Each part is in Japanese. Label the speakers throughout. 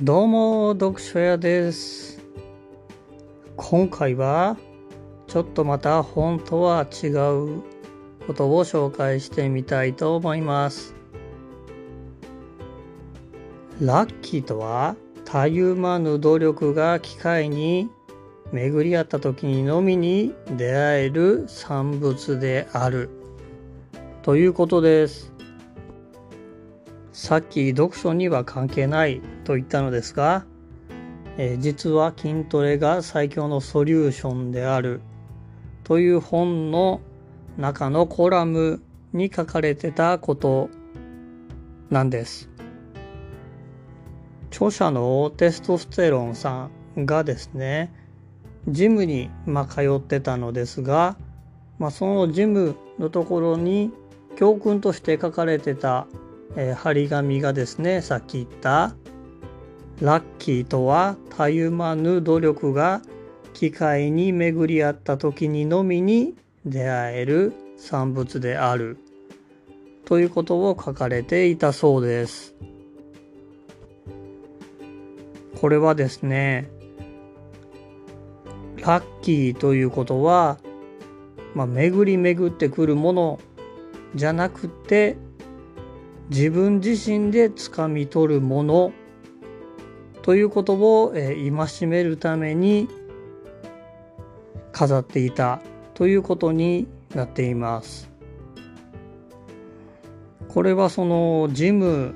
Speaker 1: どうも読書屋です。今回はちょっとまた本とは違うことを紹介してみたいと思います。ラッキーとはたゆまぬ努力が機会に巡り合った時にのみに出会える産物である。ということです。さっき読書には関係ないと言ったのですが、えー、実は筋トレが最強のソリューションであるという本の中のコラムに書かれてたことなんです。著者のテストステロンさんがですね、ジムに、ま、通ってたのですが、まあ、そのジムのところに教訓として書かれてたえー、張り紙がですねさっき言ったラッキーとはたゆまぬ努力が機会に巡り合った時にのみに出会える産物であるということを書かれていたそうです。これはですねラッキーということは、まあ、巡り巡ってくるものじゃなくて自分自身で掴み取るものということを、えー、戒めるために飾っていたということになっています。これはそのジム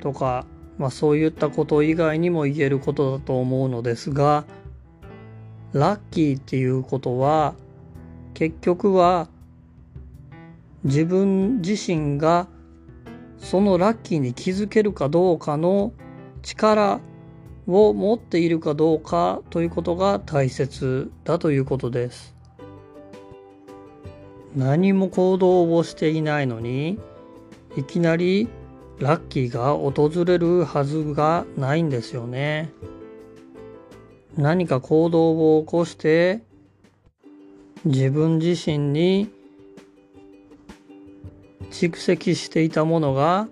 Speaker 1: とか、まあ、そういったこと以外にも言えることだと思うのですがラッキーっていうことは結局は自分自身がそのラッキーに気づけるかどうかの力を持っているかどうかということが大切だということです。何も行動をしていないのにいきなりラッキーが訪れるはずがないんですよね。何か行動を起こして自分自身に蓄積していたものが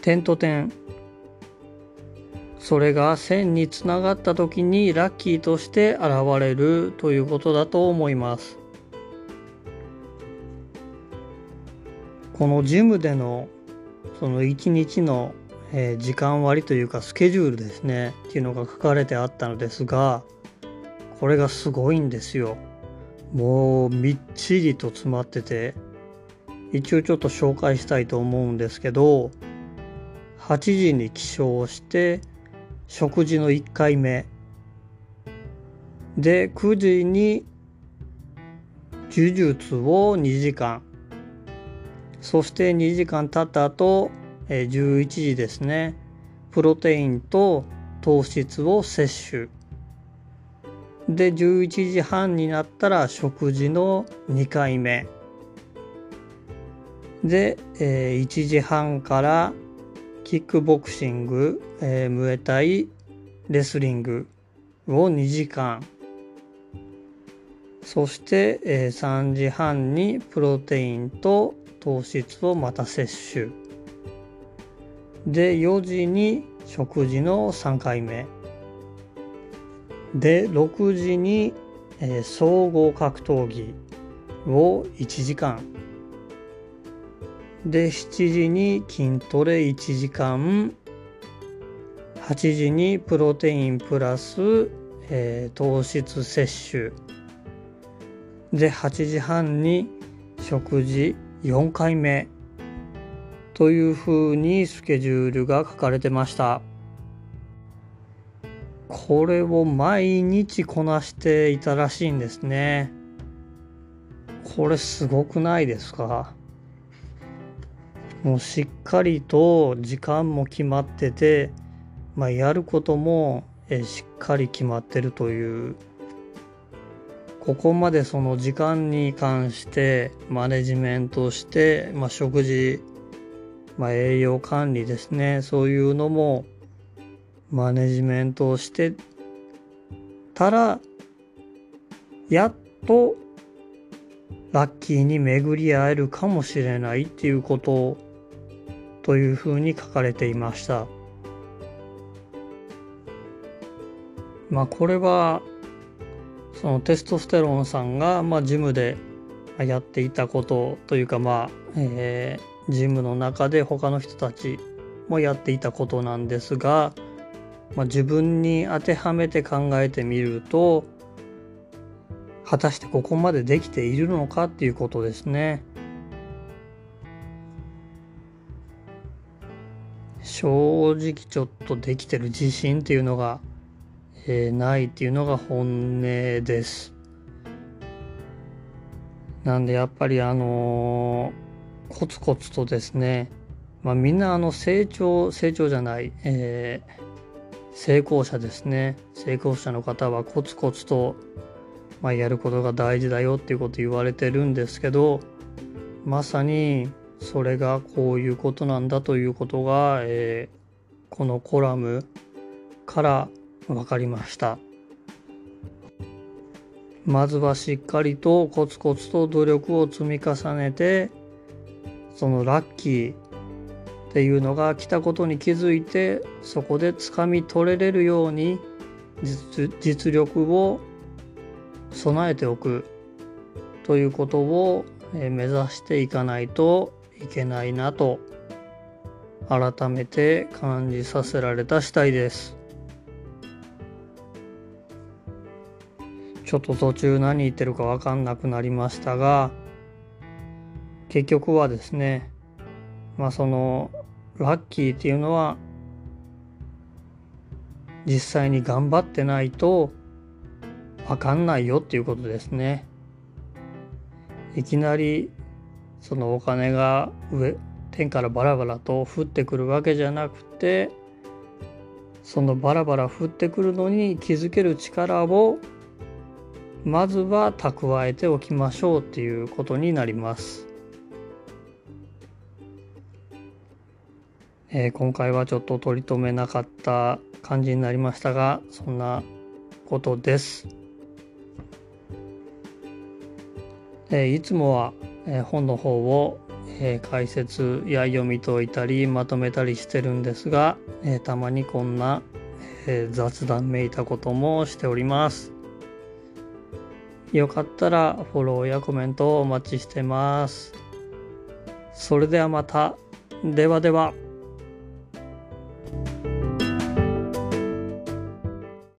Speaker 1: 点と点。それが線につながった時にラッキーとして現れるということだと思います。このジムでのその一日の、時間割というかスケジュールですね。っていうのが書かれてあったのですがこれがすごいんですよ。もうみっちりと詰まってて一応ちょっと紹介したいと思うんですけど8時に起床して食事の1回目。で9時に呪術を2時間。そして2時間経った後11時ですね。プロテインと糖質を摂取。で11時半になったら食事の2回目。で、えー、1時半からキックボクシング、えー、ムエタイレスリングを2時間。そして、えー、3時半にプロテインと糖質をまた摂取。で4時に食事の3回目。で6時に、えー、総合格闘技を1時間。で7時に筋トレ1時間。8時にプロテインプラス、えー、糖質摂取。で8時半に食事4回目。というふうにスケジュールが書かれてました。これを毎日こなしていたらしいんですね。これすごくないですか？もうしっかりと時間も決まってて、まあ、やることもえしっかり決まってるという。ここまでその時間に関してマネジメントして、まあ、食事、まあ、栄養管理ですね。そういうのもマネジメントをしてたらやっとラッキーに巡り合えるかもしれないっていうことというふうに書かれていましたまあこれはそのテストステロンさんが、まあ、ジムでやっていたことというかまあ、えー、ジムの中で他の人たちもやっていたことなんですが、まあ、自分に当てはめて考えてみると果たしてここまでできているのかっていうことですね。正直ちょっとできてる自信っていうのが、えー、ないっていうのが本音です。なんでやっぱりあのー、コツコツとですね、まあ、みんなあの成長成長じゃない、えー、成功者ですね成功者の方はコツコツと、まあ、やることが大事だよっていうこと言われてるんですけどまさにそれがこういうことなんだということが、えー、このコラムから分かりました。まずはしっかりとコツコツと努力を積み重ねてそのラッキーっていうのが来たことに気づいてそこで掴み取れれるように実力を備えておくということを目指していかないといけないなと改めて感じさせられた次第ですちょっと途中何言ってるか分かんなくなりましたが結局はですねまあそのラッキーっていうのは実際に頑張ってないと分かんないよっていうことですね。いきなりそのお金が上天からバラバラと降ってくるわけじゃなくてそのバラバラ降ってくるのに気づける力をまずは蓄えておきましょうっていうことになります。えー、今回はちょっと取り留めなかった感じになりましたがそんなことです。えー、いつもはえ本の方を、え解説や読み解いたりまとめたりしてるんですが、えたまにこんな、え雑談めいたこともしております。よかったらフォローやコメントをお待ちしてます。それではまた。ではでは。